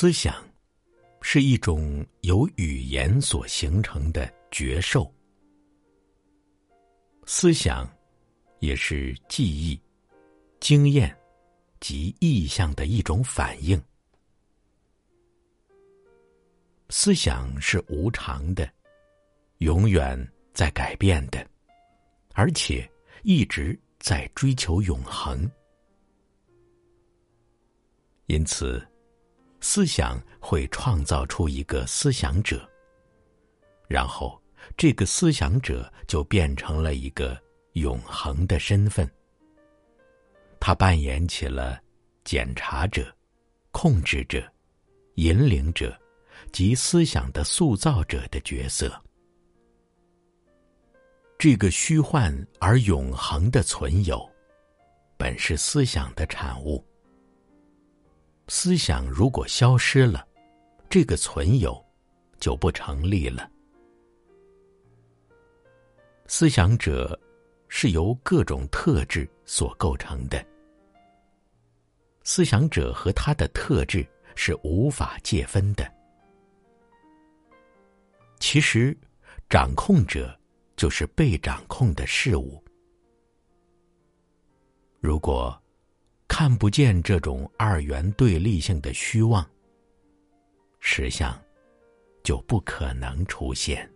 思想是一种由语言所形成的觉受，思想也是记忆、经验及意象的一种反应。思想是无常的，永远在改变的，而且一直在追求永恒。因此，思想会创造出一个思想者，然后这个思想者就变成了一个永恒的身份。他扮演起了检查者、控制者、引领者。及思想的塑造者的角色，这个虚幻而永恒的存有，本是思想的产物。思想如果消失了，这个存有就不成立了。思想者是由各种特质所构成的，思想者和他的特质是无法界分的。其实，掌控者就是被掌控的事物。如果看不见这种二元对立性的虚妄，实相就不可能出现。